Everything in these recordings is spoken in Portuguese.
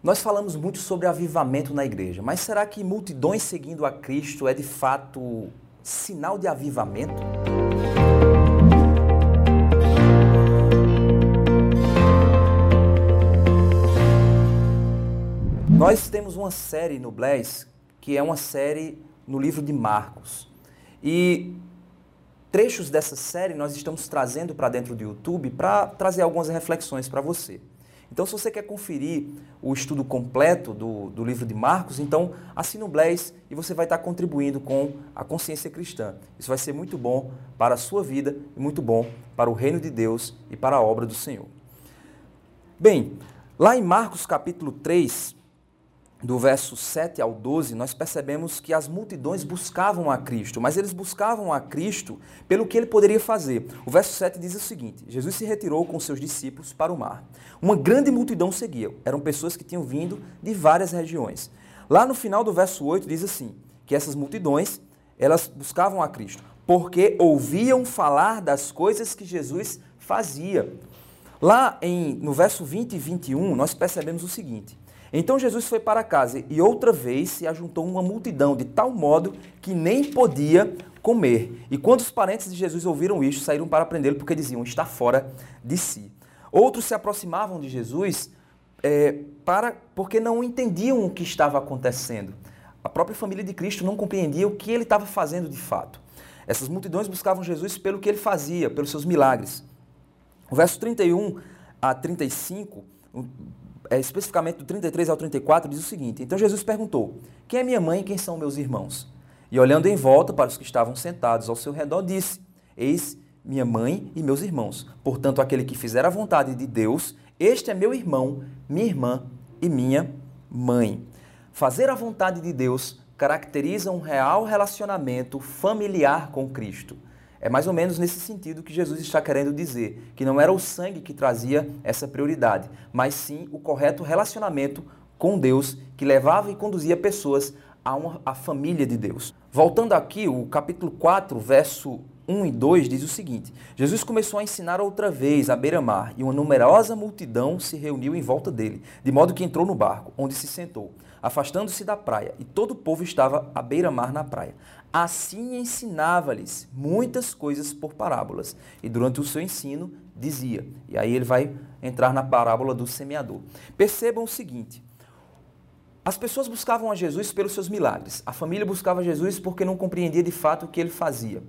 Nós falamos muito sobre avivamento na igreja, mas será que multidões seguindo a Cristo é de fato sinal de avivamento? Nós temos uma série no Bless que é uma série no livro de Marcos. E trechos dessa série nós estamos trazendo para dentro do YouTube para trazer algumas reflexões para você. Então, se você quer conferir o estudo completo do, do livro de Marcos, então assine o Blaze e você vai estar contribuindo com a consciência cristã. Isso vai ser muito bom para a sua vida e muito bom para o reino de Deus e para a obra do Senhor. Bem, lá em Marcos capítulo 3, do verso 7 ao 12, nós percebemos que as multidões buscavam a Cristo, mas eles buscavam a Cristo pelo que ele poderia fazer. O verso 7 diz o seguinte: Jesus se retirou com seus discípulos para o mar. Uma grande multidão seguia. Eram pessoas que tinham vindo de várias regiões. Lá no final do verso 8 diz assim: que essas multidões, elas buscavam a Cristo, porque ouviam falar das coisas que Jesus fazia. Lá em, no verso 20 e 21, nós percebemos o seguinte: então Jesus foi para casa e outra vez se ajuntou uma multidão de tal modo que nem podia comer. E quando os parentes de Jesus ouviram isto, saíram para prendê-lo porque diziam: está fora de si. Outros se aproximavam de Jesus é, para porque não entendiam o que estava acontecendo. A própria família de Cristo não compreendia o que ele estava fazendo de fato. Essas multidões buscavam Jesus pelo que ele fazia, pelos seus milagres. O verso 31 a 35 é, especificamente do 33 ao 34, diz o seguinte: Então Jesus perguntou: Quem é minha mãe e quem são meus irmãos? E olhando em volta para os que estavam sentados ao seu redor, disse: Eis minha mãe e meus irmãos. Portanto, aquele que fizer a vontade de Deus, este é meu irmão, minha irmã e minha mãe. Fazer a vontade de Deus caracteriza um real relacionamento familiar com Cristo. É mais ou menos nesse sentido que Jesus está querendo dizer, que não era o sangue que trazia essa prioridade, mas sim o correto relacionamento com Deus que levava e conduzia pessoas a a família de Deus. Voltando aqui, o capítulo 4, verso 1 e 2 diz o seguinte: Jesus começou a ensinar outra vez à beira-mar, e uma numerosa multidão se reuniu em volta dele, de modo que entrou no barco, onde se sentou, afastando-se da praia, e todo o povo estava à beira-mar na praia. Assim ensinava-lhes muitas coisas por parábolas. E durante o seu ensino dizia. E aí ele vai entrar na parábola do semeador. Percebam o seguinte: as pessoas buscavam a Jesus pelos seus milagres. A família buscava Jesus porque não compreendia de fato o que ele fazia.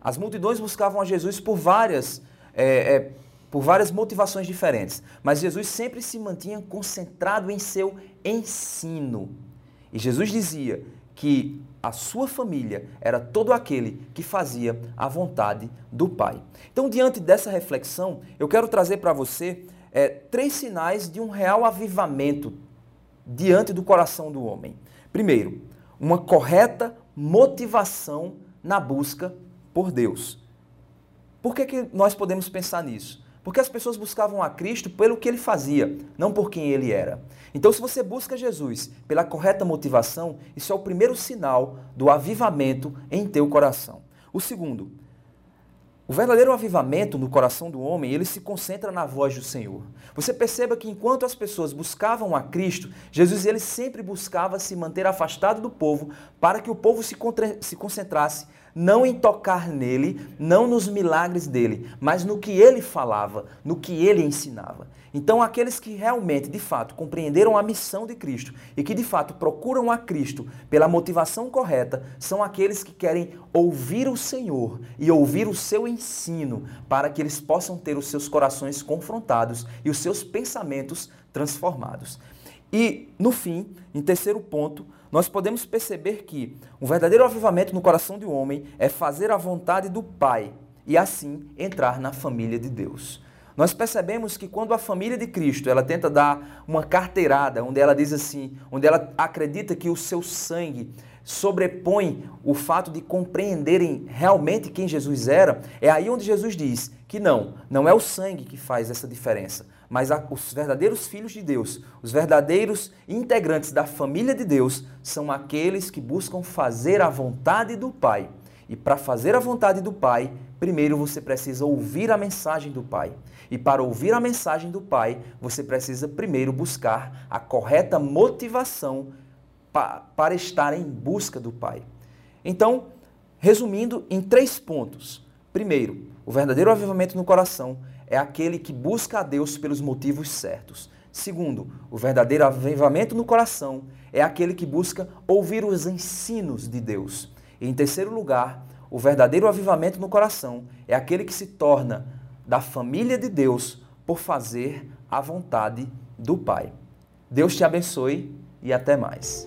As multidões buscavam a Jesus por várias, é, é, por várias motivações diferentes. Mas Jesus sempre se mantinha concentrado em seu ensino. E Jesus dizia que a sua família era todo aquele que fazia a vontade do Pai. Então, diante dessa reflexão, eu quero trazer para você é, três sinais de um real avivamento diante do coração do homem. Primeiro, uma correta motivação na busca por Deus. Por que, que nós podemos pensar nisso? Porque as pessoas buscavam a Cristo pelo que ele fazia, não por quem ele era. Então, se você busca Jesus pela correta motivação, isso é o primeiro sinal do avivamento em teu coração. O segundo, o verdadeiro avivamento no coração do homem, ele se concentra na voz do Senhor. Você perceba que enquanto as pessoas buscavam a Cristo, Jesus ele sempre buscava se manter afastado do povo para que o povo se, se concentrasse não em tocar nele, não nos milagres dele, mas no que ele falava, no que ele ensinava. Então, aqueles que realmente, de fato, compreenderam a missão de Cristo e que, de fato, procuram a Cristo pela motivação correta, são aqueles que querem ouvir o Senhor e ouvir o seu ensino para que eles possam ter os seus corações confrontados e os seus pensamentos transformados. E, no fim, em terceiro ponto, nós podemos perceber que um verdadeiro avivamento no coração de um homem é fazer a vontade do Pai e assim entrar na família de Deus. Nós percebemos que quando a família de Cristo, ela tenta dar uma carteirada, onde ela diz assim, onde ela acredita que o seu sangue sobrepõe o fato de compreenderem realmente quem Jesus era, é aí onde Jesus diz que não, não é o sangue que faz essa diferença, mas os verdadeiros filhos de Deus, os verdadeiros integrantes da família de Deus, são aqueles que buscam fazer a vontade do Pai E para fazer a vontade do Pai, primeiro você precisa ouvir a mensagem do Pai. E para ouvir a mensagem do Pai, você precisa primeiro buscar a correta motivação pa para estar em busca do Pai. Então, resumindo em três pontos. Primeiro, o verdadeiro avivamento no coração é aquele que busca a Deus pelos motivos certos. Segundo, o verdadeiro avivamento no coração é aquele que busca ouvir os ensinos de Deus. E em terceiro lugar, o verdadeiro avivamento no coração é aquele que se torna da família de Deus por fazer a vontade do Pai. Deus te abençoe e até mais.